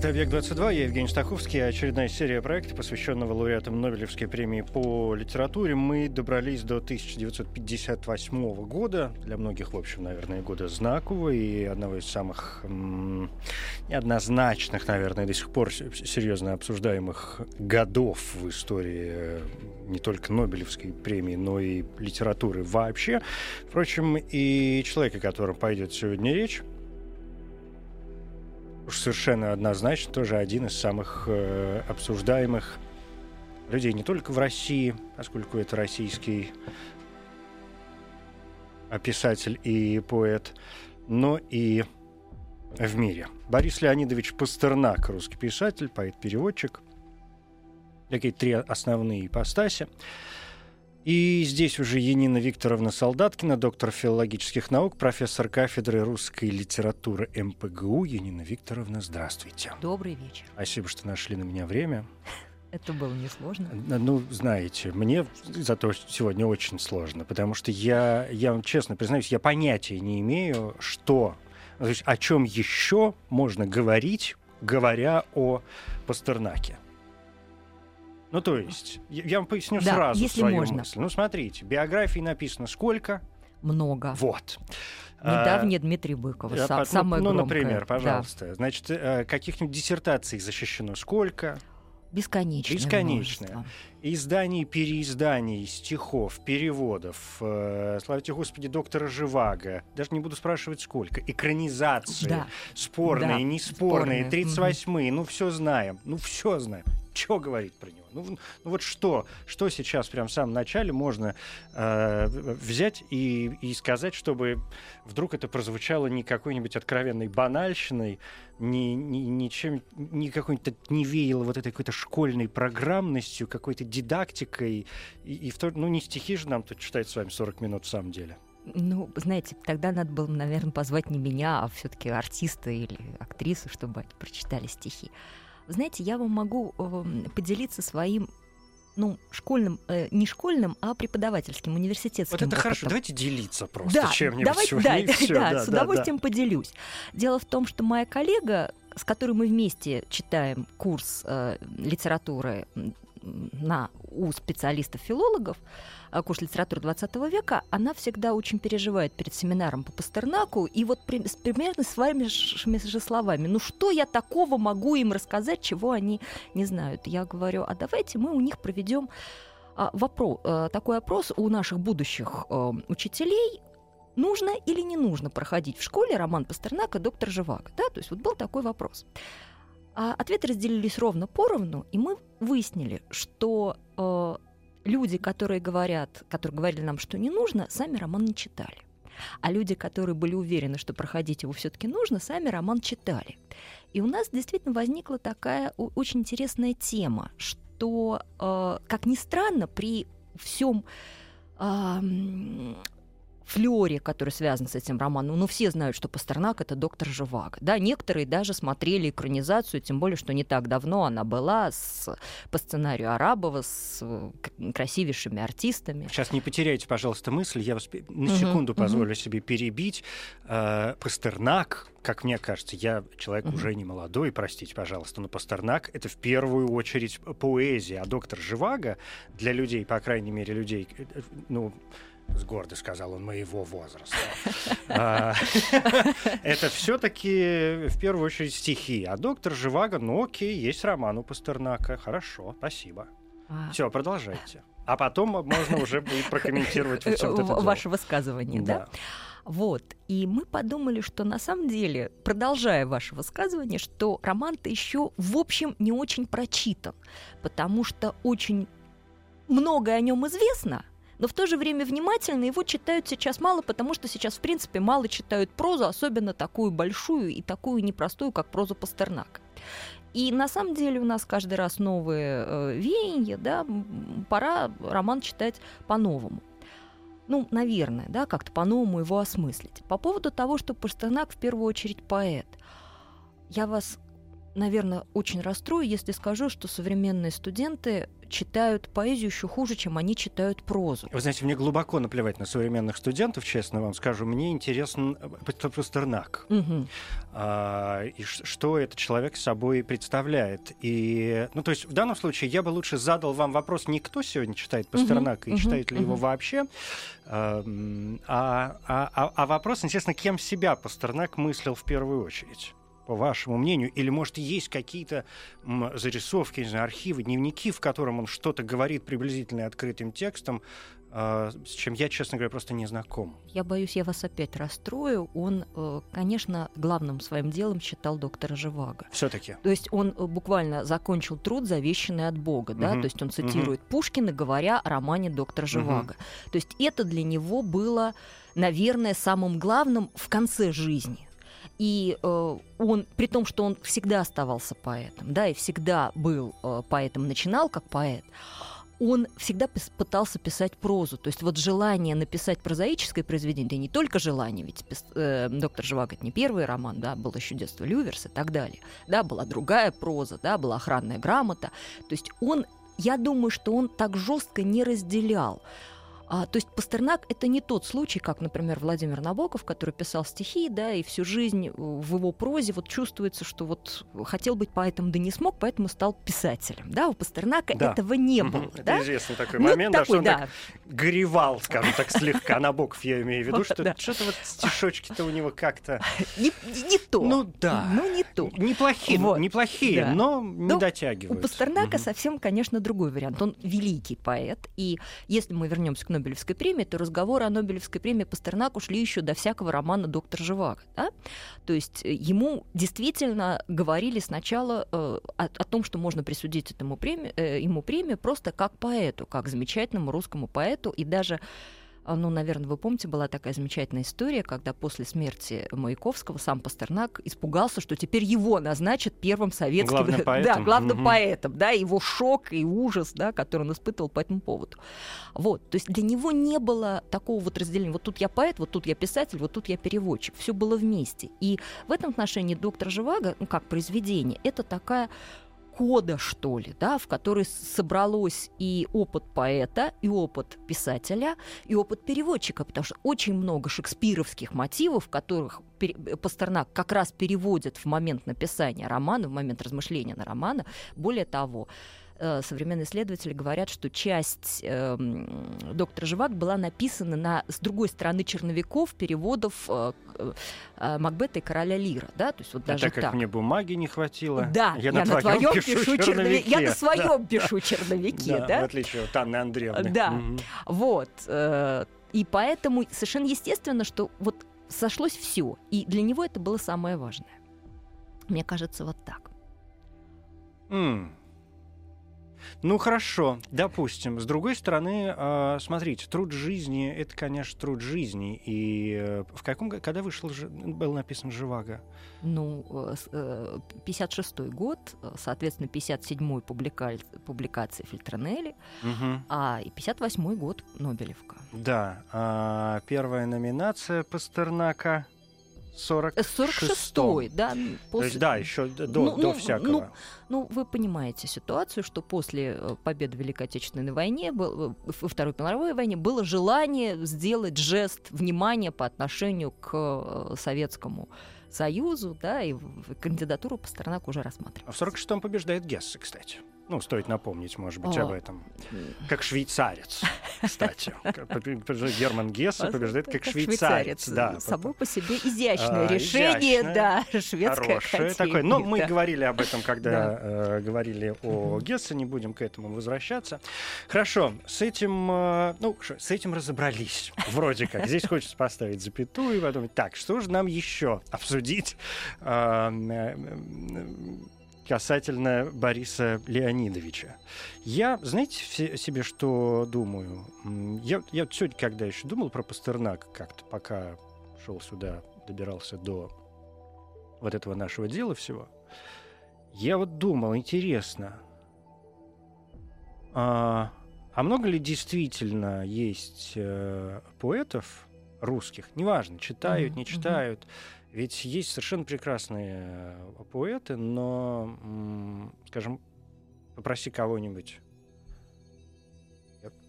Это «Объект-22», я Евгений Стаховский. Очередная серия проекта, посвященного лауреатам Нобелевской премии по литературе. Мы добрались до 1958 года. Для многих, в общем, наверное, года знакового и одного из самых неоднозначных, наверное, до сих пор серьезно обсуждаемых годов в истории э, не только Нобелевской премии, но и литературы вообще. Впрочем, и человек, о котором пойдет сегодня речь, уж совершенно однозначно тоже один из самых э, обсуждаемых людей не только в России, поскольку это российский писатель и поэт, но и в мире. Борис Леонидович Пастернак, русский писатель, поэт-переводчик. Такие три основные ипостаси. И здесь уже Енина Викторовна Солдаткина, доктор филологических наук, профессор кафедры русской литературы МПГУ. Енина Викторовна, здравствуйте. Добрый вечер. Спасибо, что нашли на меня время. Это было несложно. Ну, знаете, мне зато сегодня очень сложно, потому что я, я вам честно признаюсь, я понятия не имею, что, то есть о чем еще можно говорить, говоря о Пастернаке. Ну, то есть, я, вам поясню да, сразу если свою можно. мысль. Ну, смотрите, биографии написано сколько? Много. Вот. Недавнее А, Дмитрий Быкова. я сам- ну, самое ну, громкое. например, Да. пожалуйста. Значит, э, каких-нибудь диссертаций защищено сколько? Бесконечное. Бесконечное. множество. Изданий, переизданий, стихов, переводов. Э, славите Господи, доктора Живаго. Даже не буду спрашивать сколько. Экранизации. Да. Спорные, Да, неспорные, спорные. 38-е. Ну, все знаем. Ну, все знаем. Что говорить про него? Ну, ну вот что, что сейчас прям в самом начале можно э, взять и, и сказать, чтобы вдруг это прозвучало не какой-нибудь откровенной банальщиной, не, не, ничем, не какой-нибудь не веяло вот этой какой-то школьной программностью, какой-то дидактикой. И, и в то, ну, не стихи же нам тут читать с вами 40 минут в самом деле. Ну, знаете, тогда надо было, наверное, позвать не меня, а все-таки артиста или актрису, чтобы они прочитали стихи. Вы Знаете, я вам могу эм, поделиться своим ну, школьным, э, не школьным, а преподавательским, университетским Вот это хорошо. опытом. Давайте делиться просто Да, чем-нибудь давайте, да, да, да, Да, с да, удовольствием поделюсь. Дело в том, что моя коллега, с которой мы вместе читаем курс э, литературы на, у специалистов-филологов, э, курс литературы 20 века, она всегда очень переживает перед семинаром по Пастернаку, и вот при- примерно с вами же словами, ну что я такого могу им рассказать, чего они не знают? Я говорю, а давайте мы у них проведем вопрос, такой опрос у наших будущих э, учителей, нужно или не нужно проходить в школе роман Пастернака «Доктор Живаго». Да? То есть вот был такой вопрос. А ответы разделились ровно поровну, и мы выяснили, что э, люди, которые говорят, которые говорили нам, что не нужно, сами роман не читали. А люди, которые были уверены, что проходить его все-таки нужно, сами роман читали. И у нас действительно возникла такая очень интересная тема, что, э, как ни странно, при всем ам, флёре, который связан с этим романом. Ну, все знают, что Пастернак — это доктор Живаго. Да, некоторые даже смотрели экранизацию, тем более, что не так давно она была с, по сценарию Арабова с э, красивейшими артистами. Сейчас не потеряйте, пожалуйста, мысль. Я вас на секунду мгм. позволю себе перебить. Э, Пастернак, как мне кажется, я человек Мгм. уже не молодой, простите, пожалуйста, но Пастернак — это в первую очередь поэзия, а доктор Живаго для людей, по крайней мере, людей, э, э, ну, с гордо сказал он, моего возраста. А, Это все-таки в первую очередь стихи. А доктор Живаго, ну окей, есть роман у Пастернака. Хорошо, спасибо. А, Все, продолжайте. А потом можно уже будет прокомментировать вот это в- дело. ваше высказывание, да? Вот. И мы подумали, что на самом деле, продолжая ваше высказывание, что роман-то еще, в общем, не очень прочитан, потому что очень многое о нем известно, но в то же время внимательно его читают сейчас мало, потому что сейчас, в принципе, мало читают прозу, особенно такую большую и такую непростую, как проза Пастернака. И на самом деле у нас каждый раз новые э, веяния, да, пора роман читать по-новому. Ну, наверное, да, как-то по-новому его осмыслить. По поводу того, что Пастернак в первую очередь поэт. Я вас наверное, очень расстрою, если скажу, что современные студенты читают поэзию еще хуже, чем они читают прозу. Вы знаете, мне глубоко наплевать на современных студентов, честно вам скажу. Мне интересен э, Пастернак. Угу. А, и что этот человек собой представляет. И, ну, то есть в данном случае я бы лучше задал вам вопрос, не кто сегодня читает Пастернака угу. и читает ли угу. его вообще, а, а, а, а вопрос, интересно, кем себя Пастернак мыслил в первую очередь по вашему мнению? Или, может, есть какие-то зарисовки, не знаю, архивы, дневники, в котором он что-то говорит приблизительно открытым текстом, э, с чем я, честно говоря, просто не знаком. Я боюсь, я вас опять расстрою. Он, э, конечно, главным своим делом считал доктора Живаго. Все-таки. То есть он э, буквально закончил труд, завещанный от Бога, угу. да, то есть он цитирует угу. Пушкина, говоря о романе доктора Живаго. Угу. То есть это для него было, наверное, самым главным в конце жизни. И э, он, при том, что он всегда оставался поэтом, да, и всегда был э, поэтом, начинал как поэт, он всегда пытался писать прозу. То есть вот желание написать прозаическое произведение, да и не только желание, ведь э, «Доктор Живаго» — это не первый роман, да, был еще «Детство Люверс» и так далее. Да, была другая проза, да, была охранная грамота. То есть он, я думаю, что он так жестко не разделял а, то есть Пастернак это не тот случай, как, например, Владимир Набоков, который писал стихи, да, и всю жизнь э, в его прозе вот чувствуется, что вот хотел быть поэтом, да не смог, поэтому стал писателем. Да, у Пастернака да. этого не было. Это да? известный такой ну, момент, такой, да, что он да. так горевал, скажем так, слегка. Набоков я имею в виду, что что-то вот стишочки-то у него как-то... Не, не то. Ну да. Ну не то. Неплохие, вот. неплохие, да. но не но дотягивают. У Пастернака совсем, конечно, другой вариант. Он великий поэт, и если мы вернемся к Нобелевской премии, то разговоры о Нобелевской премии Пастернаку шли еще до всякого романа «Доктор Живаго». Да? То есть э, ему действительно говорили сначала э, о, о том, что можно присудить этому премию, э, ему премию просто как поэту, как замечательному русскому поэту, и даже ну, наверное, вы помните, была такая замечательная история, когда после смерти Маяковского сам Пастернак испугался, что теперь его назначат первым советским... Главным поэтом. Да, главным угу. поэтом, да, его шок и ужас, да, который он испытывал по этому поводу. Вот, то есть для него не было такого вот разделения. Вот тут я поэт, вот тут я писатель, вот тут я переводчик. Все было вместе. И в этом отношении «Доктор Живаго», ну, как произведение, это такая кода, что ли, да, в которой собралось и опыт поэта, и опыт писателя, и опыт переводчика, потому что очень много шекспировских мотивов, которых Пастернак как раз переводит в момент написания романа, в момент размышления на романа. Более того, современные исследователи говорят, что часть э, доктора Живак была написана на, с другой стороны черновиков переводов э, э, Макбета и короля Лира. Да? То есть вот даже а так, как так. мне бумаги не хватило. Да, я, я на, на твоем пишу, пишу черновики. Я на своем пишу черновики. Да, в отличие от Анны Андреевны. Да, вот. Э, и поэтому совершенно естественно, что вот сошлось все. И для него это было самое важное. Мне кажется, вот так. Mm. Ну хорошо, допустим. С другой стороны, э, смотрите, труд жизни это, конечно, труд жизни. И э, в каком когда вышел был написан Живаго? Ну, 56-й э, год, соответственно, 57-й публика... публикация Фильтронелли, угу. а и 58-й год Нобелевка. Да, а первая номинация Пастернака. 46-й, да. После... То есть, да, еще до, ну, до ну, всякого. Ну, ну, вы понимаете ситуацию, что после э, победы в Великой Отечественной войне, во Второй мировой войне, было желание сделать жест внимания по отношению к э, Советскому Союзу, да, и кандидатуру Пастернак уже рассматривал. А в 46-м побеждает Гессе, кстати. Ну, стоит напомнить, может быть, О. об этом. Как швейцарец, кстати. Герман Гессе побеждает как, швейцарец. Да, Само по себе изящное а, решение, да, шведское такое. Но мы говорили об этом, когда э, говорили о Гессе, не будем к этому возвращаться. Хорошо, с этим, э, ну, с этим разобрались, вроде как. Здесь хочется поставить запятую и подумать, так, что же нам еще обсудить? Касательно Бориса Леонидовича. Я, знаете, себе что думаю? Я, я сегодня, когда еще думал про Пастернак, как-то пока шел сюда, добирался до вот этого нашего дела всего, Я вот думал, интересно, а, а много ли действительно есть э, поэтов русских, неважно, читают, не читают, ведь есть совершенно прекрасные э, поэты, но, скажем, попроси кого-нибудь,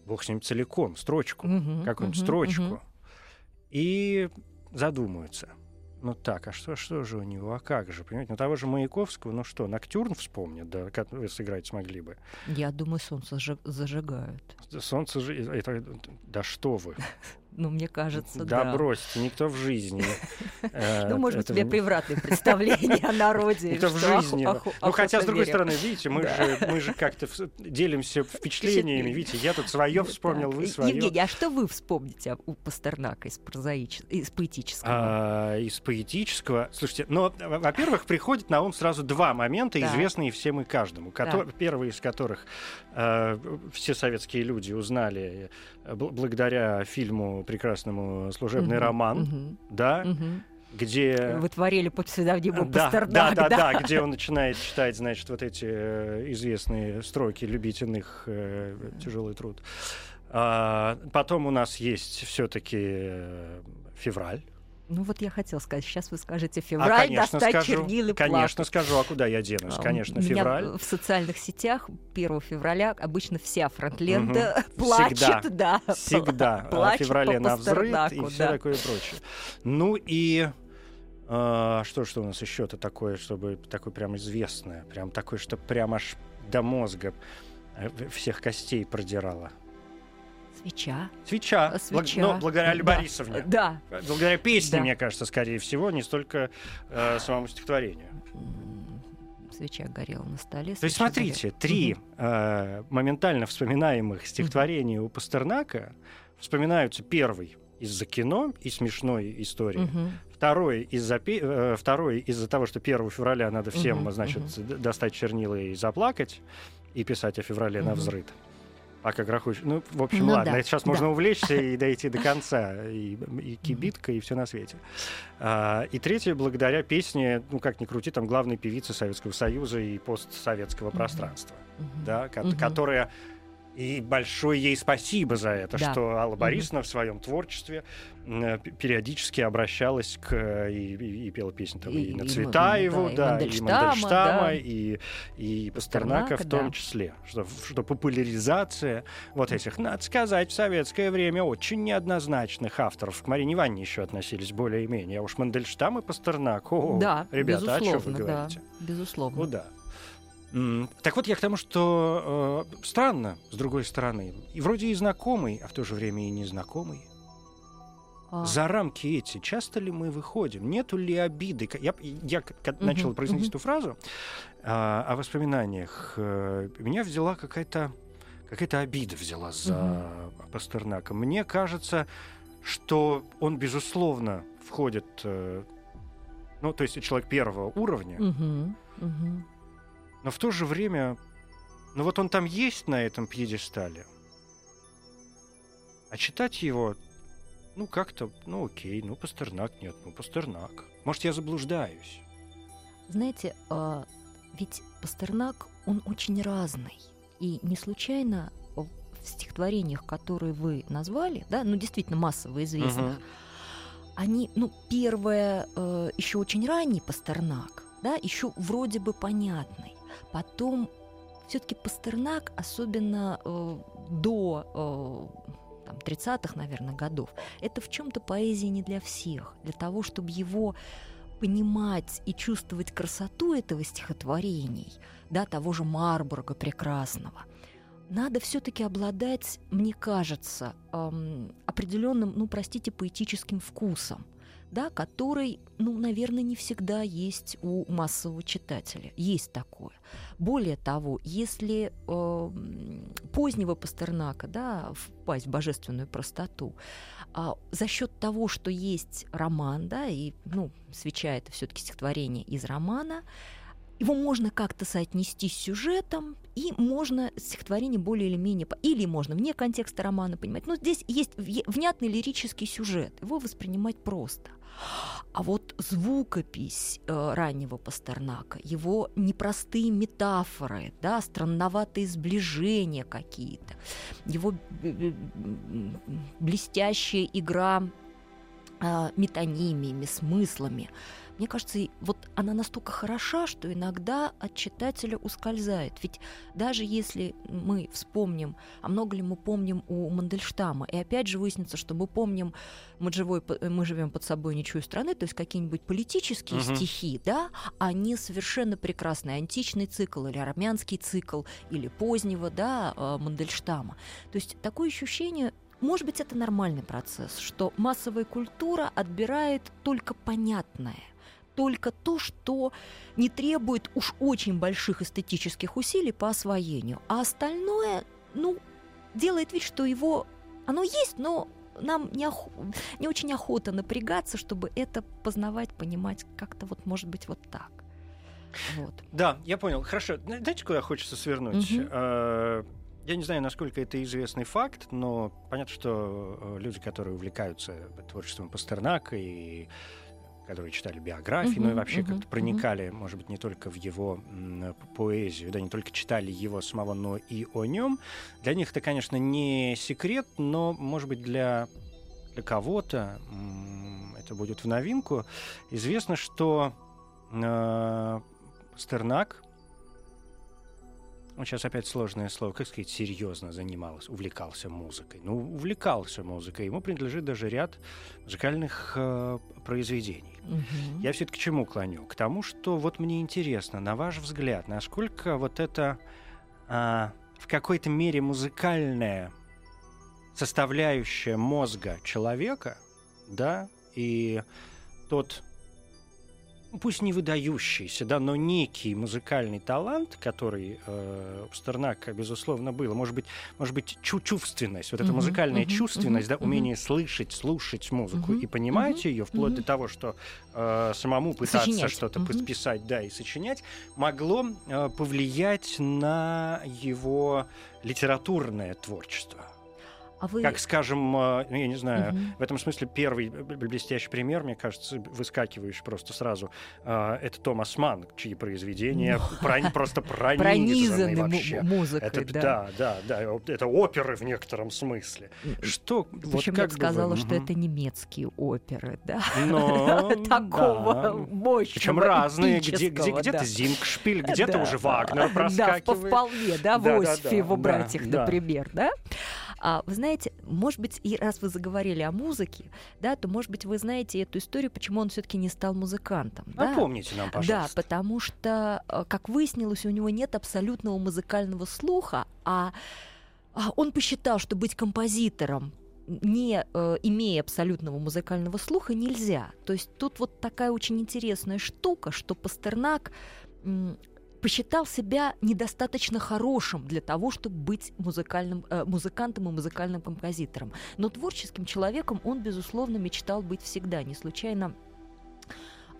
бог с ним целиком, строчку, Мгм, какую-нибудь мгм, строчку, мгм. и задумаются. Ну так, а что, что же у него, а как же, понимаете? Ну того же Маяковского, ну что, Ноктюрн вспомнит, да, как вы сыграть смогли бы. Я думаю, солнце зажи- зажигают. Солнце же... Да что вы. Ну, мне кажется, да, да. бросьте, никто в жизни. э, Ну, может быть, у тебя превратное представление о народе. Никто в жизни. Ну, хотя, с другой стороны, видите, мы же, мы же как-то делимся впечатлениями. Видите, я тут свое вспомнил, Так, вы свое. Евгений, а что вы вспомните у Пастернака из поэтического? А, из поэтического. Слушайте, но, во- во-первых, приходит на ум сразу два момента, известные всем и каждому. Первый из которых э, все советские люди узнали благодаря фильму прекрасному «Служебный Мгм, роман», мгм, да, мгм. где... Вы творили под псевдонимом Да, да, Пастернак, да, да, где он начинает читать, значит, вот эти э, известные строки «Любить иных, э, тяжелый труд». А, потом у нас есть все-таки февраль. Ну вот я хотела сказать, сейчас вы скажете А, февраль, конечно, достать скажу, чернил и конечно, плакать. скажу, а куда я денусь? А, Конечно, меня февраль. в социальных сетях 1 февраля обычно вся фронтлента плачет, Всегда. да. Всегда о плачет феврале по на взрыв и все да. такое прочее. Ну и а, что, что у нас еще-то такое, чтобы такое прям известное, прям такое, что прям аж до мозга э, всех костей продирало. Свеча. Свеча. Благ- свеча. ну, благодаря Али Да. Борисовне. Да. Благодаря песне, Да. мне кажется, скорее всего, не столько э, самому стихотворению. Свеча горела на столе. То есть, смотрите, горела. три э, моментально вспоминаемых стихотворения у Пастернака вспоминаются первый из-за кино и смешной истории. Мгм. Второй из-за э, второй из-за того, что 1 февраля надо всем, Мгм, значит, д- достать чернила и заплакать и писать о феврале на Мгм. Взрыв. Пока грохочет. Ну, в общем, Ну ладно, да, сейчас да. можно увлечься и дойти до конца. И, и кибитка, и все на свете. А, и третье, благодаря песне, ну, как ни крути, там главной певицы Советского Союза и постсоветского Мгм. пространства, Мгм. да, ко- Мгм. которая и большое ей спасибо за это, Да. что Алла. Борисовна в своем творчестве п- периодически обращалась к э, и, и- и пела песни там, и, И- на и Цветаеву, да, и да, и Мандельштама, да. и, и Пастернака в Пастернака, том да. числе, что, что популяризация вот этих, надо сказать, в советское время очень неоднозначных авторов. К Марине Ивановне еще относились более-менее, а уж Мандельштам и Пастернак, о, Да, ребята, о чем вы безусловно, да. говорите? Безусловно. Куда? М, Так вот, я к тому, что э, странно, с другой стороны, и вроде и знакомый, а в то же время и незнакомый. А, За рамки эти часто ли мы выходим? Нету ли обиды? Я, я Мгм, начал произносить мгм. эту фразу а, о воспоминаниях. э, Меня взяла какая-то какая-то обида взяла за Пастернака. Мне кажется, что он, безусловно, входит... э, ну, то есть человек первого уровня, мгм. Но в то же время, ну вот он там есть на этом пьедестале, а читать его, ну как-то, ну окей, ну Пастернак нет, ну Пастернак. Может, я заблуждаюсь. Знаете, а, ведь Пастернак, он очень разный. И не случайно в стихотворениях, которые вы назвали, да, ну действительно массово известных, Мгм. они, ну, первое, еще очень ранний Пастернак, да, еще вроде бы понятный. Потом все-таки Пастернак, особенно э, до э, там, 30-х, наверное, годов, это в чем-то поэзия не для всех. Для того, чтобы его понимать и чувствовать красоту этого стихотворений, да, того же Марбурга прекрасного, надо все-таки обладать, мне кажется, эм, определенным, ну, простите, поэтическим вкусом, да, который, ну, наверное, не всегда есть у массового читателя. Есть такое. Более того, если эм, позднего Пастернака, да, впасть в божественную простоту, а, за счет того, что есть роман, да, и, ну, свеча это все-таки стихотворение из романа, его можно как-то соотнести с сюжетом, и можно стихотворение более или менее... Или можно вне контекста романа понимать. Но здесь есть внятный лирический сюжет. Его воспринимать просто. А вот звукопись э, раннего Пастернака, его непростые метафоры, да, странноватые сближения какие-то, его блестящая игра э, метонимиями, смыслами, мне кажется, вот она настолько хороша, что иногда от читателя ускользает. Ведь даже если мы вспомним, а много ли мы помним у Мандельштама, и опять же выяснится, что мы помним «Мы, живой, мы живем под собой ничью страны», то есть какие-нибудь политические угу. стихи, да, они совершенно прекрасные. Античный цикл или армянский цикл, или позднего, да, э, Мандельштама. То есть такое ощущение, может быть, это нормальный процесс, что массовая культура отбирает только понятное только то, что не требует уж очень больших эстетических усилий по освоению, а остальное, ну, делает вид, что его, оно есть, но нам не, ох... не очень охота напрягаться, чтобы это познавать, понимать как-то вот, может быть, вот так. Вот. Да, я понял. Хорошо. Знаете, куда хочется свернуть? Угу. Я не знаю, насколько это известный факт, но понятно, что э, люди, которые увлекаются творчеством Пастернака и которые читали биографии, uh-huh, ну и вообще uh-huh, как-то проникали, uh-huh. может быть, не только в его м, поэзию, да, не только читали его самого, но и о нем. Для них это, конечно, не секрет, но, может быть, для, для кого-то м, это будет в новинку. Известно, что э, Стернак ну, сейчас опять сложное слово, как сказать, серьезно занимался, увлекался музыкой. Ну, увлекался музыкой. Ему принадлежит даже ряд музыкальных э, произведений. Угу. Я все-таки к чему клоню? К тому, что вот мне интересно, на ваш взгляд, насколько вот это э, в какой-то мере музыкальная составляющая мозга человека, да, и тот пусть не выдающийся, да, но некий музыкальный талант, который э, у Стернака, безусловно, был. Может быть, может быть чувственность, вот эта uh-huh, музыкальная uh-huh, чувственность, uh-huh, да, умение uh-huh. слышать, слушать музыку uh-huh, и понимать uh-huh, ее, вплоть uh-huh. до того, что э, самому пытаться сочинять. что-то uh-huh. писать, да, и сочинять, могло э, повлиять на его литературное творчество. А вы... Как, скажем, э, ну, я не знаю, угу. в этом смысле первый блестящий пример, мне кажется, выскакивающий просто сразу, э, это Томас Ман, чьи произведения ну, просто пронизаны вообще. музыкой, это, да. Да, да, да, это оперы в некотором смысле. Что, Причем вот я сказала, что это немецкие оперы, да? Такого мощного, Причем разные, где, где, где-то Зингшпиль, где-то уже Вагнер проскакивает. Да, вполне, да, в Осифе его братьях, например, да? А, вы знаете, может быть, и раз вы заговорили о музыке, да, то, может быть, вы знаете эту историю, почему он все-таки не стал музыкантом. Напомните да? нам, пожалуйста. Да, потому что, э, как выяснилось, у него нет абсолютного музыкального слуха, а, а он посчитал, что быть композитором не э, имея абсолютного музыкального слуха, нельзя. То есть тут вот такая очень интересная штука, что Пастернак посчитал себя недостаточно хорошим для того, чтобы быть музыкальным, э, музыкантом и музыкальным композитором. Но творческим человеком он, безусловно, мечтал быть всегда. Не случайно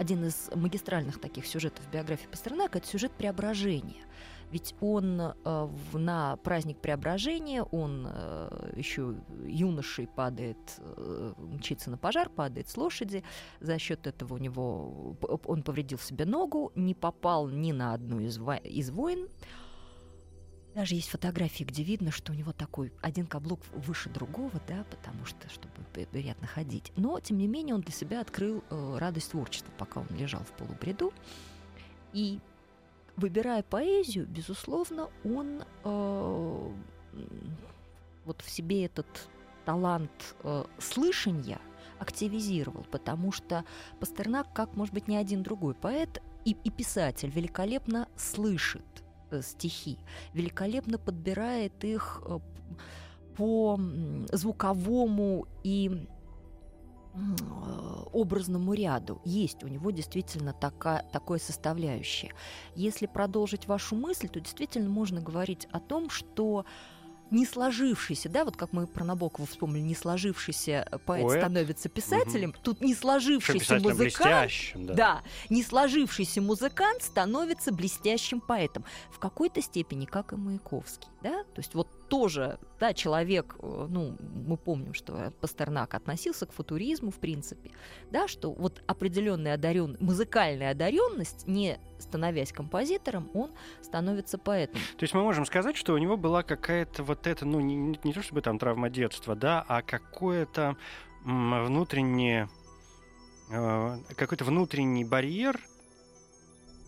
один из магистральных таких сюжетов биографии Пастернака – это сюжет преображения. Ведь он э, на праздник преображения, он э, еще юношей падает, э, мчится на пожар, падает с лошади. За счет этого у него он повредил себе ногу, не попал ни на одну из, из войн. Даже есть фотографии, где видно, что у него такой один каблук выше другого, да, потому что, чтобы приятно ходить. Но, тем не менее, он для себя открыл э, радость творчества, пока он лежал в полубреду. И выбирая поэзию, безусловно, он э, вот в себе этот талант э, слышания активизировал, потому что Пастернак, как, может быть, ни один другой поэт и, и писатель, великолепно слышит стихи, великолепно подбирает их э, по звуковому и Э, образному ряду. Есть у него действительно такая, такое составляющее. Если продолжить вашу мысль, то действительно можно говорить о том, что не сложившийся, да, вот как мы про Набокова вспомнили, не сложившийся поэт, Поэт. становится писателем, Мгм. тут не сложившийся музыкант, да. да, не сложившийся музыкант становится блестящим поэтом. В какой-то степени, как и Маяковский, да, то есть вот тоже, да, человек, э, ну, мы помним, что Пастернак относился к футуризму, в принципе, да, что вот определенная одарен... музыкальная одаренность, не становясь композитором, он становится поэтом. То есть мы можем сказать, что у него была какая-то вот эта, ну, не, не- то чтобы там травма детства, да, а какое-то внутреннее, э, какой-то внутренний барьер,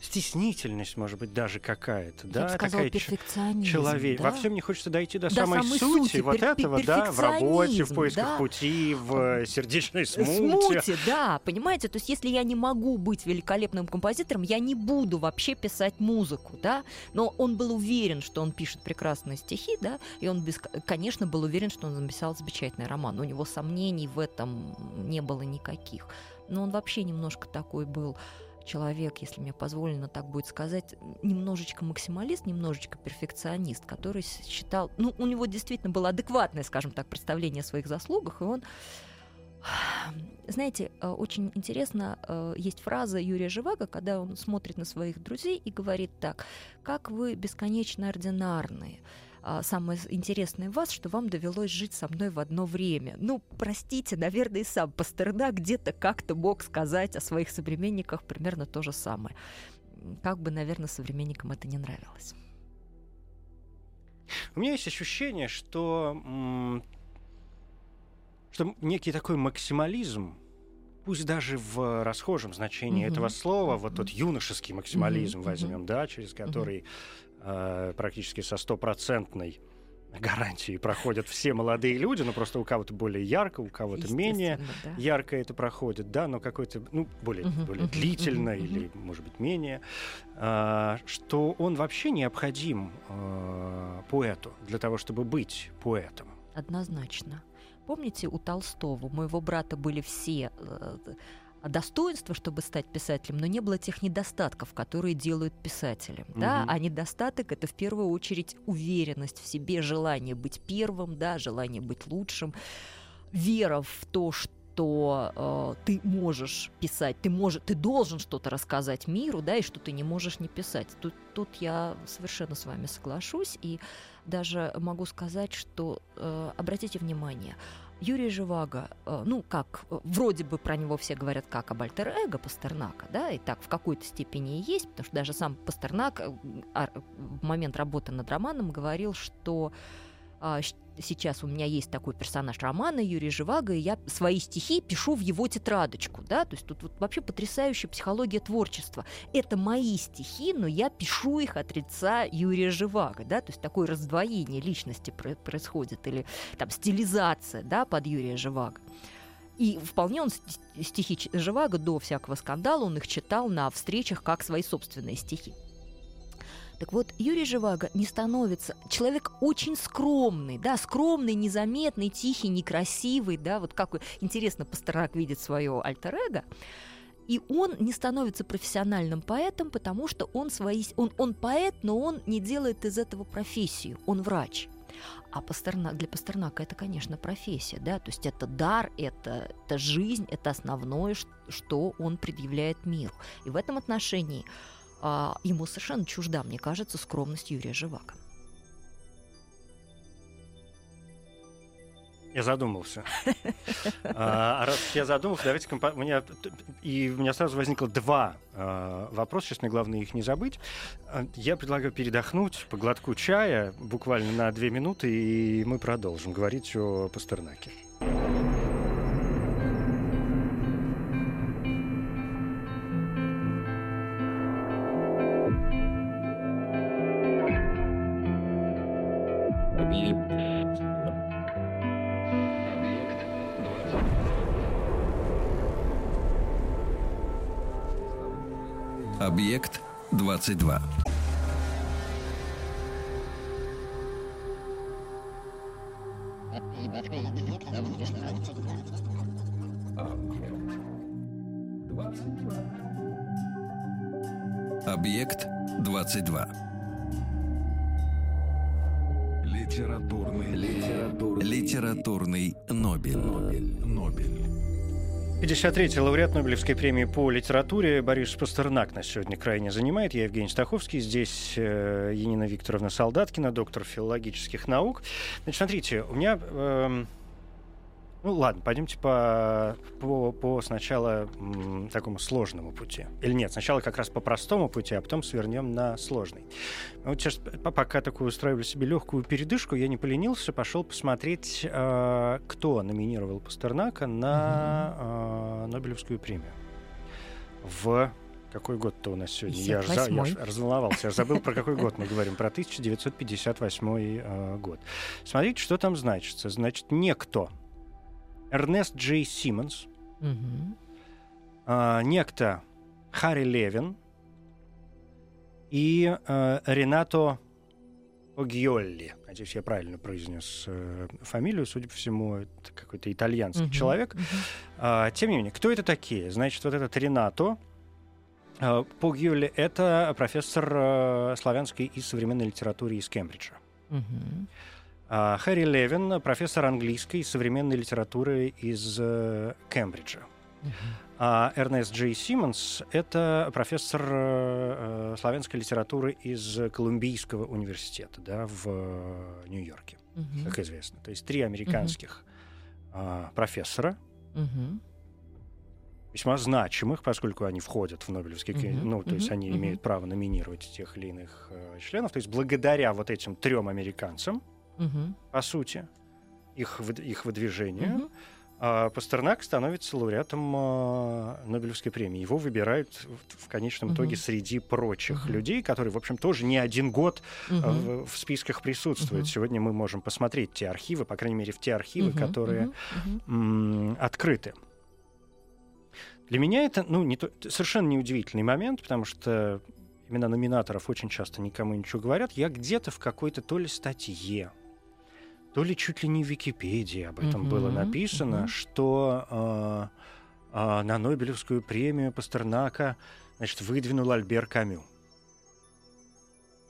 стеснительность, может быть, даже какая-то, да, сказала, такая человек. да? Во всем не хочется дойти до, До самой, самой сути, сути, вот пер- этого, да, в работе, в поисках да. пути, в э, сердечной смуте. Смути, да, понимаете, то есть если я не могу быть великолепным композитором, я не буду вообще писать музыку, да, но он был уверен, что он пишет прекрасные стихи, да, и он, без, конечно, был уверен, что он написал замечательный роман, у него сомнений в этом не было никаких, но он вообще немножко такой был человек, если мне позволено так будет сказать, немножечко максималист, немножечко перфекционист, который считал, ну, у него действительно было адекватное, скажем так, представление о своих заслугах, и он знаете, э, очень интересно, э, есть фраза Юрия Живаго, когда он смотрит на своих друзей и говорит так, как вы бесконечно ординарные. А Самое интересное в вас, что вам довелось жить со мной в одно время. Ну, простите, наверное, и сам Пастернак где-то как-то мог сказать о своих современниках примерно то же самое. Как бы, наверное, современникам это не нравилось. У меня есть ощущение, что, что некий такой максимализм, пусть даже в расхожем значении Мгм. этого слова, вот тот юношеский максимализм Мгм, возьмем, да, через который практически со стопроцентной гарантией проходят все молодые люди, но просто у кого-то более ярко, у кого-то менее да. ярко это проходит, да, но какой-то, ну, более, Мгм, более мгм, длительно мгм, или, может быть, менее, а, что он вообще необходим а, поэту для того, чтобы быть поэтом. Однозначно. Помните, у Толстого, у моего брата были все э, достоинства, чтобы стать писателем, но не было тех недостатков, которые делают писателем. Да? Мгм. А недостаток это в первую очередь уверенность в себе, желание быть первым, да, желание быть лучшим, вера в то, что э, ты можешь писать, ты, можешь, ты должен что-то рассказать миру, да, и что ты не можешь не писать. Тут, тут я совершенно с вами соглашусь, и даже могу сказать, что, э, обратите внимание, Юрий Живаго, э, ну, как, э, вроде бы про него все говорят как об альтер-эго Пастернака, да, и так в какой-то степени и есть, потому что даже сам Пастернак э, в момент работы над романом говорил, что сейчас у меня есть такой персонаж романа Юрий Живаго, и я свои стихи пишу в его тетрадочку, да, то есть тут вот вообще потрясающая психология творчества. Это мои стихи, но я пишу их от лица Юрия Живаго, да, то есть такое раздвоение личности про- происходит, или там стилизация, да, под Юрия Живаго. И вполне он ст- стихи Живаго до всякого скандала, он их читал на встречах как свои собственные стихи. Так вот, Юрий Живаго не становится... Человек очень скромный, да, скромный, незаметный, тихий, некрасивый, да, вот как интересно Пастернак видит свое альтер-эго. И он не становится профессиональным поэтом, потому что он, свои, он, он поэт, но он не делает из этого профессию, он врач. А Пастернак, для Пастернака это, конечно, профессия, да, то есть это дар, это, это жизнь, это основное, что он предъявляет миру. И в этом отношении а, ему совершенно чужда, мне кажется, скромность Юрия Живака. Я задумался. А раз я задумался, давайте компо- у меня и у меня сразу возникло два а, вопроса. Мне главное их не забыть. А, Я предлагаю передохнуть по глотку чая буквально на две минуты, и мы продолжим говорить о Пастернаке. Объект 22. 53-й лауреат Нобелевской премии по литературе Борис Пастернак нас сегодня крайне занимает. Я Евгений Стаховский. Здесь э, Енина Викторовна Солдаткина, доктор филологических наук. Значит, смотрите, у меня... Э, ну ладно, пойдемте по, по, по сначала м, такому сложному пути. Или нет, сначала как раз по простому пути, а потом свернем на сложный. Вот сейчас, пока такую устраивали себе легкую передышку, я не поленился, пошел посмотреть, э, кто номинировал Пастернака на э, Нобелевскую премию. В какой год-то у нас сегодня? Я же, за, я разволновался. Я же забыл, про какой год мы говорим. Про 1958 э, год. Смотрите, что там значится. Значит, некто Эрнест Джей Симмонс, угу. э, некто Харри Левин и э, Ренато Огьолли. Надеюсь, я правильно произнес э, фамилию. Судя по всему, это какой-то итальянский uh-huh, человек. Э, тем не менее, кто это такие? Значит, вот этот Ренато э, Погьолли — это профессор э, славянской и современной литературы из Кембриджа. Uh-huh. А, Хэри Левин, профессор английской и современной литературы из э, Кембриджа. А Эрнест Джей Симмонс — это профессор э, э, славянской литературы из Колумбийского университета да, в э, Нью-Йорке, uh-huh. как известно. То есть три американских uh-huh. э, профессора, uh-huh. весьма значимых, поскольку они входят в Нобелевский... Uh-huh. Ну, то есть они имеют право номинировать тех или иных э, членов. То есть благодаря вот этим трем американцам, угу. по сути, их, их выдвижению, угу. а Пастернак становится лауреатом а, Нобелевской премии. Его выбирают в, в конечном угу. итоге среди прочих угу. людей, которые, в общем, тоже не один год угу. а, в, в списках присутствуют. Угу. Сегодня мы можем посмотреть те архивы, по крайней мере, в те архивы, угу. которые угу. М- открыты. Для меня это ну, не то, совершенно неудивительный момент, потому что имена номинаторов очень часто никому ничего говорят. Я где-то в какой-то то ли статье, то ли чуть ли не в Википедии об этом uh-huh, было написано, uh-huh. что э, э, на Нобелевскую премию Пастернака значит, выдвинул Альбер Камю.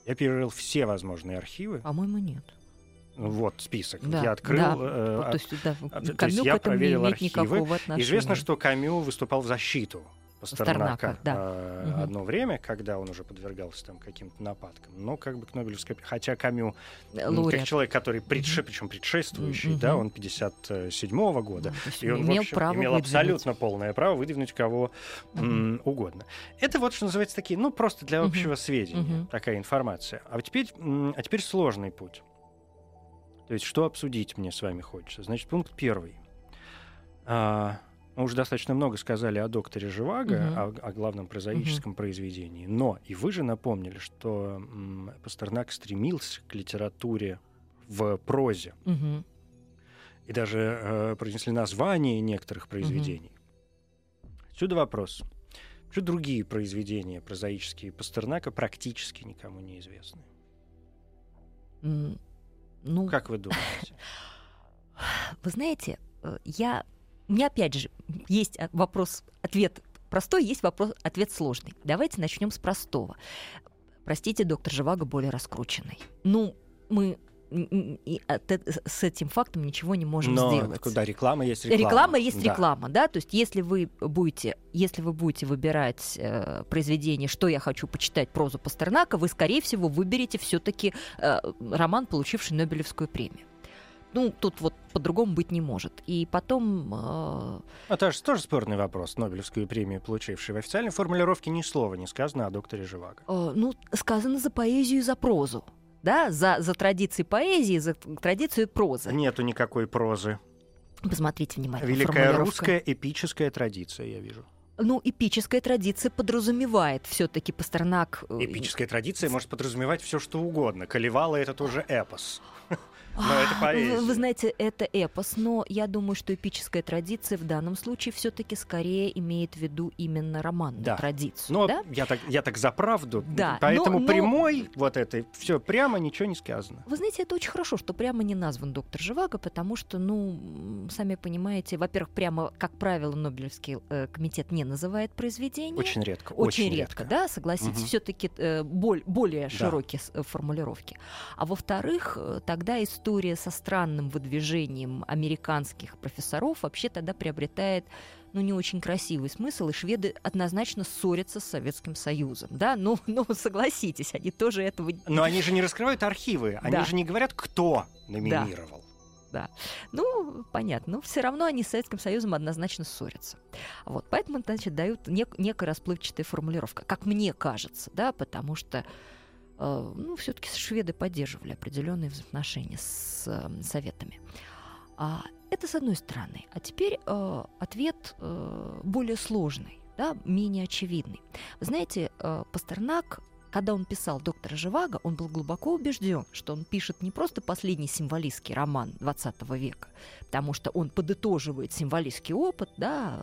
Я перерыл все возможные архивы. По-моему, нет. Вот список. Да, я открыл. Да. Э, то есть, да, Камю то есть я проверил архивы. Известно, что Камю выступал в защиту Пастернака, да. э, угу. одно время, когда он уже подвергался там каким-то нападкам. Но как бы к Нобелевской... Хотя Камю, Лауреат. как человек, который предше... угу. причем предшествующий, угу. да, он 57-го года, да, и он, имел, в общем, право имел выдвинуть. абсолютно полное право выдвинуть кого угу. угодно. Это вот, что называется, такие, ну, просто для общего угу. сведения угу. такая информация. А теперь, а теперь сложный путь. То есть что обсудить мне с вами хочется? Значит, пункт первый. А, мы уже достаточно много сказали о докторе Живаго, угу. о, о главном прозаическом угу. произведении. Но и вы же напомнили, что м, Пастернак стремился к литературе в прозе. Угу. И даже э, произнесли название некоторых произведений. Угу. Отсюда вопрос. Что другие произведения прозаические Пастернака практически никому не известны? Ну, как вы думаете? Вы знаете, э, я у меня опять же есть вопрос, ответ простой, есть вопрос, ответ сложный. Давайте начнем с простого. Простите, доктор Живаго более раскрученный. Ну, мы и с этим фактом ничего не можем Но сделать. Куда реклама есть реклама. Реклама есть да. реклама, да. То есть если вы будете, если вы будете выбирать э, произведение, что я хочу почитать прозу Пастернака, вы скорее всего выберете все-таки э, роман, получивший Нобелевскую премию ну, тут вот по-другому быть не может. И потом... Э... Это же тоже спорный вопрос, Нобелевскую премию получивший. В официальной формулировке ни слова не сказано о докторе Живаго. Э, ну, сказано за поэзию и за прозу. Да, за, за традиции поэзии, за традицию прозы. Нету никакой прозы. Посмотрите внимательно. Великая русская эпическая традиция, я вижу. Ну, эпическая традиция подразумевает все-таки Пастернак. Э, эпическая традиция может подразумевать все, что угодно. Калевала это тоже эпос. Но это поэзия. Вы, вы знаете, это эпос, но я думаю, что эпическая традиция в данном случае все-таки скорее имеет в виду именно романную Да. традицию. Но да? я, так, я так за правду. Да, Поэтому но- но- прямой вот этой все прямо ничего не сказано. Вы знаете, это очень хорошо, что прямо не назван доктор Живаго, потому что, ну, сами понимаете, во-первых, прямо, как правило, Нобелевский э, комитет не называет произведение. Очень редко. Очень, редко, да, согласитесь, Мгм. все-таки более Да. широкие э, формулировки. А во-вторых, э, тогда история со странным выдвижением американских профессоров вообще тогда приобретает ну, не очень красивый смысл, и шведы однозначно ссорятся с Советским Союзом, да, ну, ну согласитесь, они тоже этого... Но они же не раскрывают архивы, они Да. же не говорят, кто номинировал. Ну, понятно, но все равно они с Советским Союзом однозначно ссорятся. Вот, поэтому, значит, дают нек- некая расплывчатая формулировка, как мне кажется, да, потому что ну, все-таки шведы поддерживали определенные взаимоотношения с э, советами. А, это с одной стороны. А теперь э, ответ э, более сложный, да, менее очевидный. Вы знаете, э, Пастернак, когда он писал «Доктора Живаго», он был глубоко убежден, что он пишет не просто последний символистский роман XX века, потому что он подытоживает символистский опыт, да,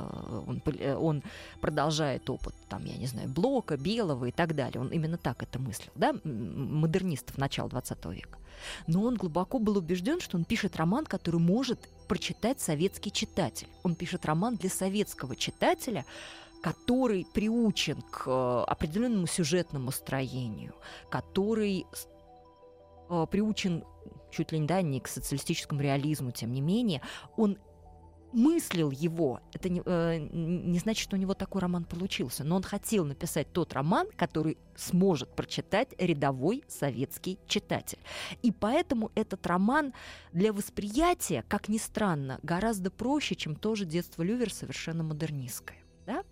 он, он продолжает опыт, там, я не знаю, Блока, Белого и так далее. Он именно так это мыслил, да, модернистов начала XX века. Но он глубоко был убежден, что он пишет роман, который может прочитать советский читатель. Он пишет роман для советского читателя, который приучен к э, определенному сюжетному строению, который э, приучен чуть ли не, да, не к социалистическому реализму, тем не менее, он мыслил его. Это не, э, не значит, что у него такой роман получился, но он хотел написать тот роман, который сможет прочитать рядовой советский читатель. И поэтому этот роман для восприятия, как ни странно, гораздо проще, чем тоже детство Лювер совершенно модернистское. Да?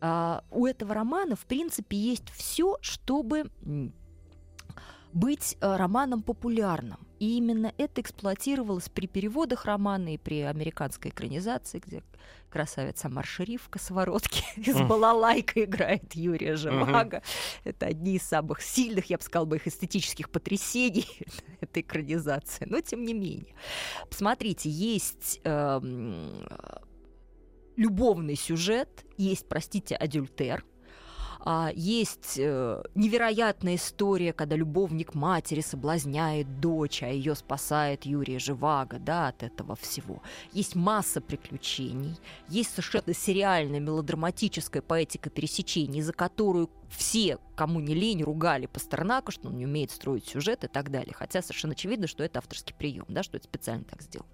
А, у этого романа, в принципе, есть все, чтобы быть э, романом популярным. И именно это эксплуатировалось при переводах романа и при американской экранизации, где красавица Маршериф в косоворотке из балалайка играет Юрия Живаго. Это одни из самых сильных, я бы сказала, бы, их эстетических потрясений этой экранизации. Но тем не менее. Посмотрите, есть эм, любовный сюжет, есть, простите, адюльтер, а, есть э, невероятная история, когда любовник матери соблазняет дочь, а ее спасает Юрия Живаго, да, от этого всего. Есть масса приключений, есть совершенно сериальная мелодраматическая поэтика пересечений, за которую все, кому не лень, ругали Пастернака, что он не умеет строить сюжет и так далее. Хотя совершенно очевидно, что это авторский прием, да, что это специально так сделано.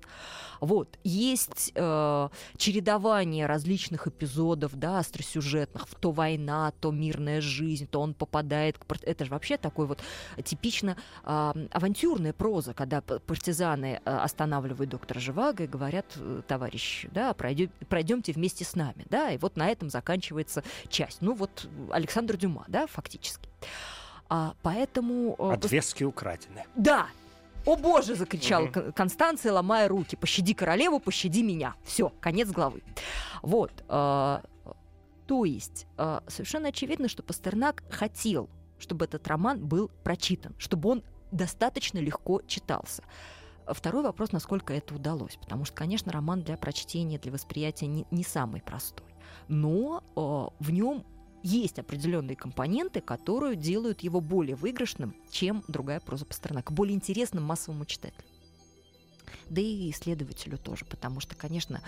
Вот. Есть э, чередование различных эпизодов, да, остросюжетных, то война, то мирная жизнь, то он попадает к... Это же вообще такой вот типично а, авантюрная проза, когда партизаны э, останавливают доктора Живаго и говорят, э, товарищ, да, пройдем, пройдемте вместе с нами, да, и вот на этом заканчивается часть. Ну вот Александр Дюма, да, фактически. А, поэтому... э, Подвески украдены. да! О боже, закричала. Кон- Констанция, ломая руки. Пощади королеву, пощади меня. Все, конец главы. Вот. э, то есть, э, совершенно очевидно, что Пастернак хотел, чтобы этот роман был прочитан, чтобы он достаточно легко читался. Второй вопрос, насколько это удалось. Потому что, конечно, роман для прочтения, для восприятия не, не самый простой. Но э, в нем есть определенные компоненты, которые делают его более выигрышным, чем другая проза Пастернака, более интересным массовому читателю. Да и исследователю тоже, потому что, конечно,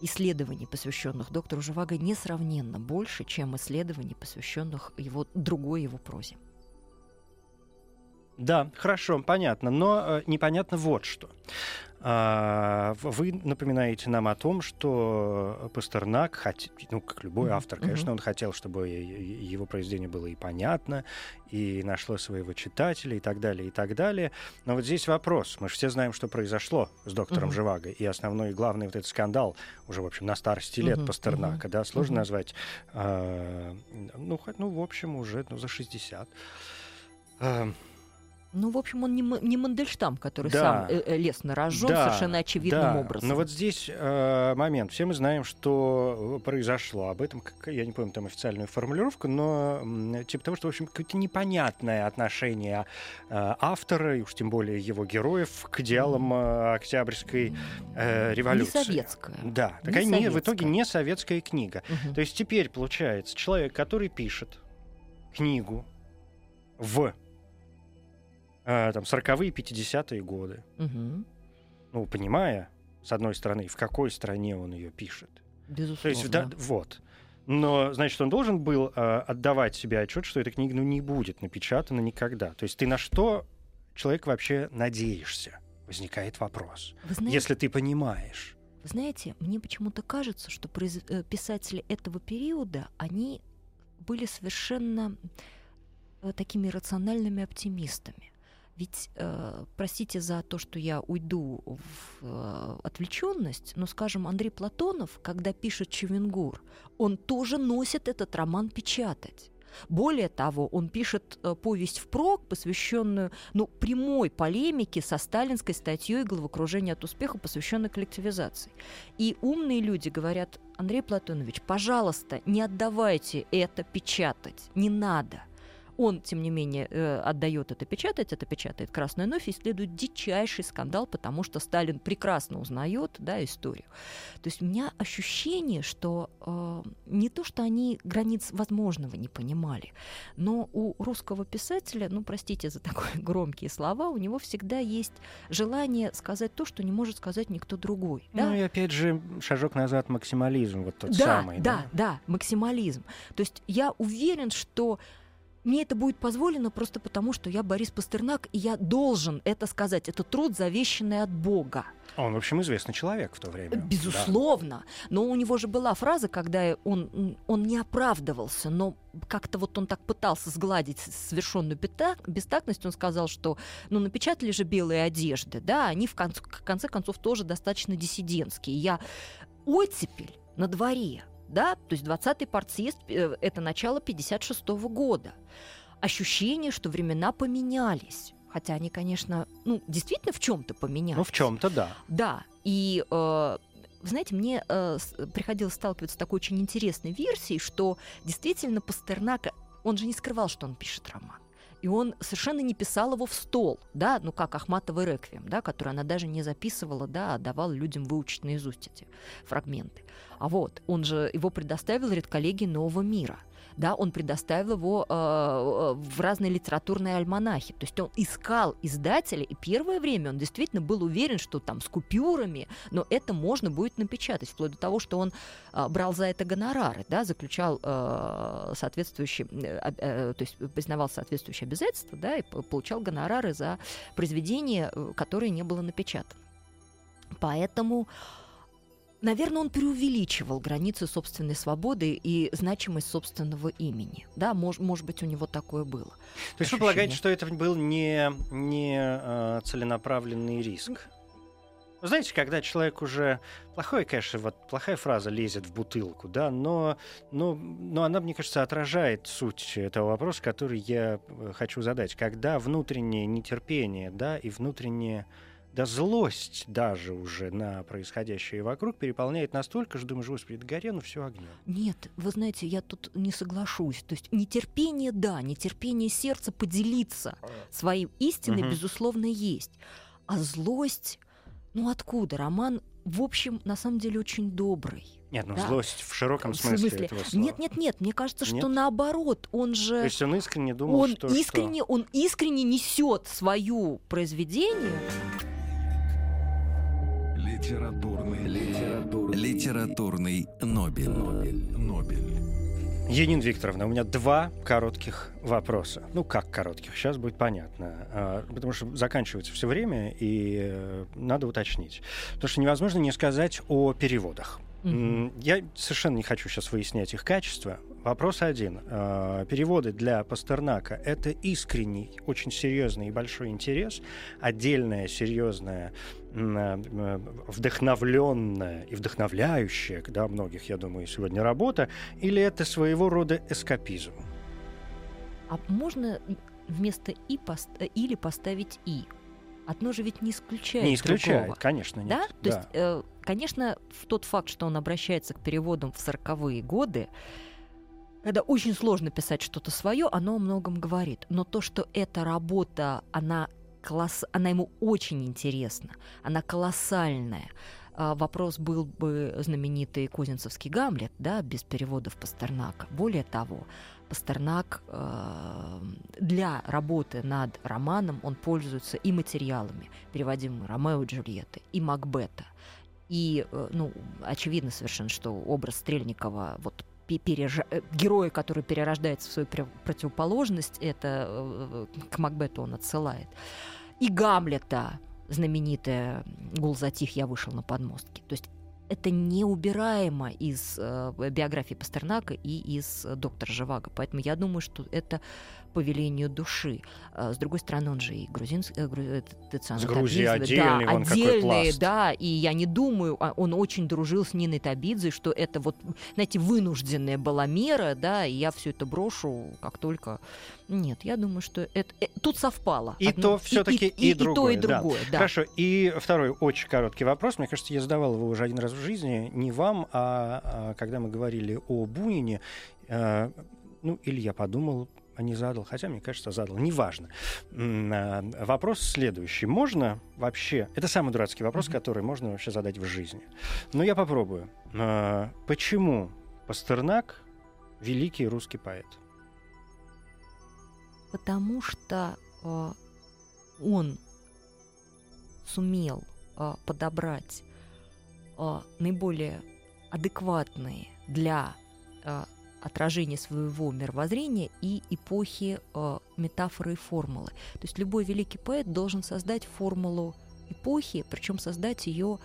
исследований, посвященных доктору Живаго, несравненно больше, чем исследований, посвященных его другой его прозе. Да, хорошо, понятно. Но э, непонятно вот что. А, вы напоминаете нам о том, что Пастернак, хот- ну, как любой автор, конечно, мгм. он хотел, чтобы его произведение было и понятно, и нашло своего читателя, и так далее, и так далее. Но вот здесь вопрос. Мы же все знаем, что произошло с доктором Мгм. Живаго. И основной, и главный вот этот скандал уже, в общем, на старости лет Мгм, Пастернака, да, сложно мгм. назвать, а, ну, ну, в общем, уже ну, за 60. А, Ну, в общем, он не, не Мандельштам, который Да. сам э, э, лес нарожжен Да, совершенно очевидным да. образом. Но вот здесь э, момент. Все мы знаем, что произошло. Об этом, как, я не помню там официальную формулировку, но типа того, что, в общем, какое-то непонятное отношение э, автора, и уж тем более его героев, к идеалам э, Октябрьской э, не революции. советская. Да, Не такая не, в итоге советская. не советская книга. Мгм. То есть теперь получается человек, который пишет книгу в э, там 40-е, 50-е годы, Мгм. ну, понимая, с одной стороны, в какой стране он ее пишет. Безусловно. То есть, да, вот. Но, значит, он должен был э, отдавать себе отчет, что эта книга ну, не будет напечатана никогда. То есть ты на что человек вообще надеешься? Возникает вопрос. Вы знаете, Если ты понимаешь. Вы знаете, мне почему-то кажется, что произ- э, писатели этого периода, они были совершенно э, такими рациональными оптимистами. Ведь, э, простите за то, что я уйду в э, отвлеченность, но, скажем, Андрей Платонов, когда пишет Чевенгур, он тоже носит этот роман печатать. Более того, он пишет э, повесть впрок, посвященную ну, прямой полемике со сталинской статьей «Головокружение от успеха», посвященной коллективизации. И умные люди говорят, Андрей Платонович, пожалуйста, не отдавайте это печатать, не надо. Он, тем не менее, э, отдает это печатать, это печатает «Красная новь», и следует дичайший скандал, потому что Сталин прекрасно узнает да, историю. То есть у меня ощущение, что э, не то, что они границ возможного не понимали, но у русского писателя, ну, простите за такие громкие слова, у него всегда есть желание сказать то, что не может сказать никто другой. да? Ну и опять же, шажок назад максимализм, вот тот да, самый. да, да, максимализм. То есть я уверен, что мне это будет позволено просто потому, что я Борис Пастернак, и я должен это сказать. Это труд, завещанный от Бога. Он, в общем, известный человек в то время. Да. Безусловно. Но у него же была фраза, когда он, он не оправдывался, но как-то вот он так пытался сгладить совершенную бестактность. Он сказал, что ну, напечатали же белые одежды, да, они в конце, в конце концов тоже достаточно диссидентские. Я оттепель на дворе, да, то есть 20-й партсъезд это начало 56 года. Ощущение, что времена поменялись. Хотя они, конечно, ну, действительно в чем-то поменялись. Ну, в чем-то да. Да, и э, вы знаете, мне э, приходилось сталкиваться с такой очень интересной версией, что действительно Пастернака, он же не скрывал, что он пишет роман. И он совершенно не писал его в стол, да, ну как Ахматова реквием, да, который она даже не записывала, да, а давала людям выучить наизусть эти фрагменты. А вот, он же его предоставил редколлегии «Нового мира». Да, он предоставил его э, э, в разные литературные альманахи. То есть он искал издателя, и первое время он действительно был уверен, что там с купюрами, но это можно будет напечатать, вплоть до того, что он э, брал за это гонорары, да, заключал э, соответствующие, э, э, то есть признавал соответствующие обязательства, да, и получал гонорары за произведение, э, которое не было напечатано. Поэтому Наверное, он преувеличивал границы собственной свободы и значимость собственного имени. Да, мож, может быть, у него такое было. То есть вы ощущение. полагаете, что это был не, не э, целенаправленный риск? Вы знаете, когда человек уже... Плохое, конечно, вот плохая фраза лезет в бутылку, да, но, но, но она, мне кажется, отражает суть этого вопроса, который я э, хочу задать. Когда внутреннее нетерпение, да, и внутреннее да злость даже уже на происходящее вокруг переполняет настолько, что думаешь, господи, горе, ну все огнем. Нет, вы знаете, я тут не соглашусь. То есть нетерпение, да, нетерпение сердца поделиться своей истиной, Мгм. безусловно, есть. А злость, ну откуда? Роман, в общем, на самом деле очень добрый. Нет, ну Да. злость в широком В смысле, смысле? этого слова. Нет, нет, нет, мне кажется, что Нет? наоборот, он То же... есть он искренне думал, он что... искренне, он искренне несет свое произведение. Литературный, литературный, литературный Нобель. Нобель. Нобель. Енин Викторовна, у меня два коротких вопроса. Ну, как коротких, сейчас будет понятно. А, Потому что заканчивается все время, и э, надо уточнить. Потому что невозможно не сказать о переводах. Я совершенно не хочу сейчас выяснять их качество. Вопрос один. А, Переводы для Пастернака — это искренний, очень серьезный и большой интерес, отдельная, серьезная, вдохновленная и вдохновляющая, да, многих, я думаю, сегодня работа, или это своего рода эскапизм? А можно вместо «и» пост... или поставить «и». Одно же ведь не исключает Не исключает, другого. конечно, нет. Да? То есть, э, конечно, в тот факт, что он обращается к переводам в 40-е годы, когда очень сложно писать что-то свое, оно о многом говорит. Но то, что эта работа, она, колосс... она ему очень интересна, она колоссальная. А, вопрос был бы знаменитый Козинцевский Гамлет, да, без переводов Пастернака. Более того, Пастернак э, для работы над романом он пользуется и материалами, переводимыми Ромео и Джульетты, и Макбета. И, э, ну, очевидно совершенно, что образ Стрельникова, вот переж... Э, героя, который перерождается в свою противоположность, это э, к Макбету он отсылает. И Гамлета, знаменитая «Гул затих, я вышел на подмостки». То есть это неубираемо из э, биографии Пастернака и из э, доктора Живаго. Поэтому я думаю, что это по велению души. А, с другой стороны, он же и грузинский... Э, это, С Грузией отдельный, да, он отдельный, да, и я не думаю, а, он очень дружил с Ниной Табидзе, что это вот, знаете, вынужденная была мера, да, и я все это брошу, как только... Нет, я думаю, что это, э, тут совпало. И Одно, то все-таки и, и, и, и другое. И то, и другое, да. да. Хорошо, и второй очень короткий вопрос. Мне кажется, я задавал его уже один раз в жизни, не вам, а, а когда мы говорили о Бунине, э, ну, или я подумал, не задал, хотя, мне кажется, задал, неважно. А, вопрос следующий. Можно вообще, это самый дурацкий вопрос, который можно вообще задать в жизни, но я попробую. А, почему Пастернак великий русский поэт? Потому что э, он сумел э, подобрать э, наиболее адекватные для отражение своего мировоззрения и эпохи э, метафоры и формулы. То есть любой великий поэт должен создать формулу эпохи, причем создать ее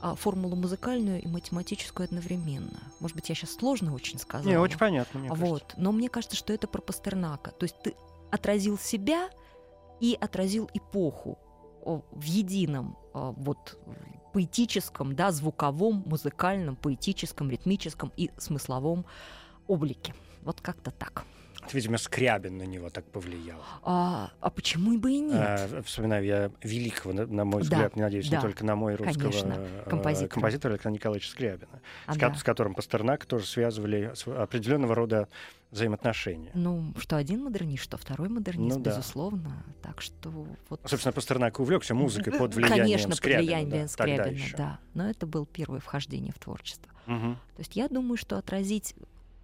а, формулу музыкальную и математическую одновременно. Может быть, я сейчас сложно очень сказала. Не, очень понятно, мне вот. Кажется. Но мне кажется, что это про Пастернака. То есть ты отразил себя и отразил эпоху в едином вот поэтическом, да, звуковом, музыкальном, поэтическом, ритмическом и смысловом облике. Вот как-то так. Видимо, Скрябин на него так повлиял. А, а почему бы и нет? А, вспоминаю я великого, на, на мой взгляд, да, надеюсь, да, не только на мой русского конечно, э, композитора. композитора Александра Николаевича Скрябина, а, с, да. с которым Пастернак тоже связывали определенного рода взаимоотношения. Ну, что один модернист, что второй модернист, ну, безусловно. Да. Так что вот... Собственно, Пастернак увлекся музыкой под влиянием Конечно, Скрябина. под влиянием да, Скрябина, да. Но это было первое вхождение в творчество. Угу. То есть я думаю, что отразить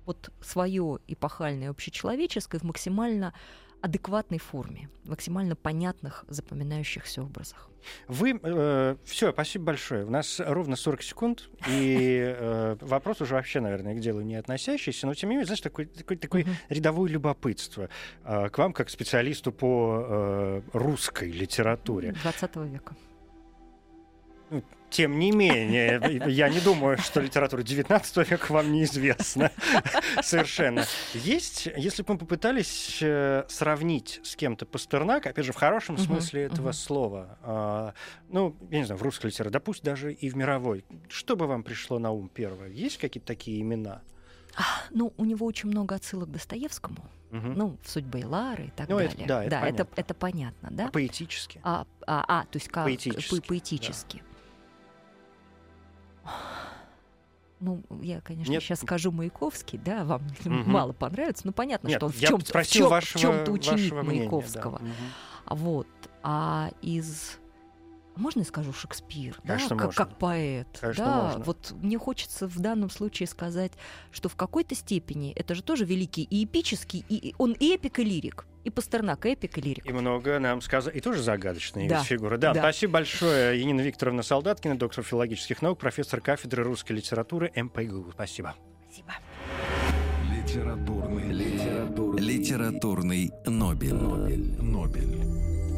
вот свое эпохальное общечеловеческое в максимально адекватной форме, в максимально понятных, запоминающихся образах. Вы э, все, спасибо большое. У нас ровно 40 секунд, и э, вопрос уже вообще, наверное, к делу не относящийся, но тем не менее, знаешь, такой, такой, такой uh-huh. рядовое любопытство э, к вам, как специалисту по э, русской литературе. 20 века. Тем не менее, я не думаю, что литература 19 века вам неизвестна совершенно. Есть, если бы мы попытались э, сравнить с кем-то Пастернак, опять же, в хорошем смысле этого слова, а, ну, я не знаю, в русской литературе, да пусть даже и в мировой, что бы вам пришло на ум первое? Есть какие-то такие имена? Ну, у него очень много отсылок к Достоевскому. Угу. Ну, в судьбе Лары и так ну, далее. Это, да, это, да понятно. это, это понятно, да? А поэтически. А, а, а, то есть как поэтически. По поэтически. Да. Ну, я, конечно, Нет. сейчас скажу Маяковский, да, вам угу. мало понравится, но понятно, Нет, что он в чем-то, в чем, вашего, в чем-то ученик Маяковского. Мнения, да. Вот. А из можно я скажу Шекспир, Конечно, да, как, как поэт, Конечно, да, можно. вот мне хочется в данном случае сказать, что в какой-то степени это же тоже великий и эпический, и он и эпик, и лирик. И Пастернак, эпик и лирик. И много нам сказано. И тоже загадочные да. фигуры. Да, да, спасибо большое. Янина Викторовна Солдаткина, доктор филологических наук, профессор кафедры русской литературы МПГУ. Спасибо. Спасибо. Литературный, литературный, литературный Нобель. Нобель. Нобель.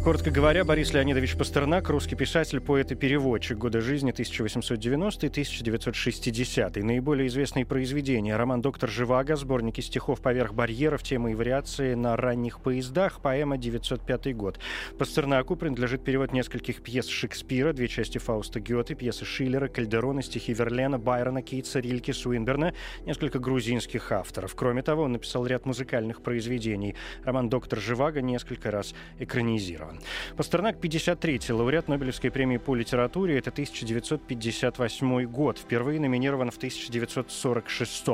Коротко говоря, Борис Леонидович Пастернак – русский писатель, поэт и переводчик года жизни 1890-1960. Наиболее известные произведения – роман «Доктор Живаго», сборники стихов «Поверх барьеров», темы и вариации на ранних поездах, поэма «905 год». Пастернаку принадлежит перевод нескольких пьес Шекспира, две части Фауста Гёте, пьесы Шиллера, Кальдерона, стихи Верлена, Байрона, Кейтса, Рильки, Суинберна, несколько грузинских авторов. Кроме того, он написал ряд музыкальных произведений. Роман «Доктор Живаго» несколько раз экранизирован. Пастернак 53-й, лауреат Нобелевской премии по литературе. Это 1958 год. Впервые номинирован в 1946.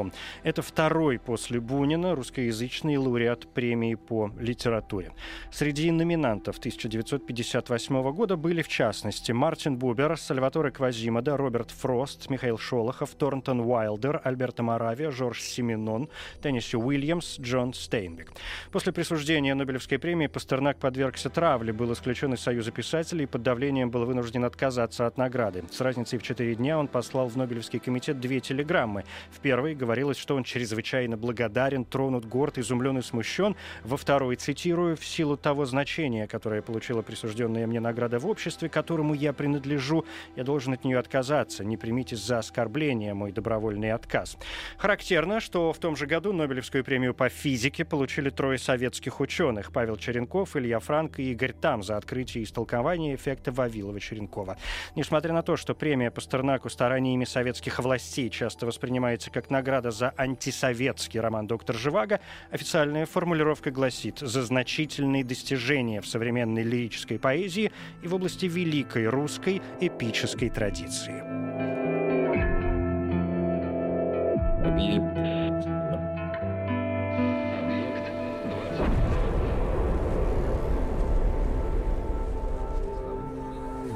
Это второй после Бунина русскоязычный лауреат премии по литературе. Среди номинантов 1958 года были, в частности, Мартин Бубер, Сальваторе Квазимода, Роберт Фрост, Михаил Шолохов, Торнтон Уайлдер, Альберто Моравия, Жорж Семенон, Тенниси Уильямс, Джон Стейнбек. После присуждения Нобелевской премии Пастернак подвергся травле был исключен из Союза писателей и под давлением был вынужден отказаться от награды. С разницей в четыре дня он послал в Нобелевский комитет две телеграммы. В первой говорилось, что он чрезвычайно благодарен, тронут горд, изумлен и смущен. Во второй, цитирую, «в силу того значения, которое получила присужденная мне награда в обществе, которому я принадлежу, я должен от нее отказаться. Не примите за оскорбление мой добровольный отказ». Характерно, что в том же году Нобелевскую премию по физике получили трое советских ученых – Павел Черенков, Илья Франк и Игорь там за открытие и истолкование эффекта Вавилова-Черенкова. Несмотря на то, что премия Пастернаку стараниями советских властей часто воспринимается как награда за антисоветский роман «Доктор Живаго», официальная формулировка гласит «за значительные достижения в современной лирической поэзии и в области великой русской эпической традиции».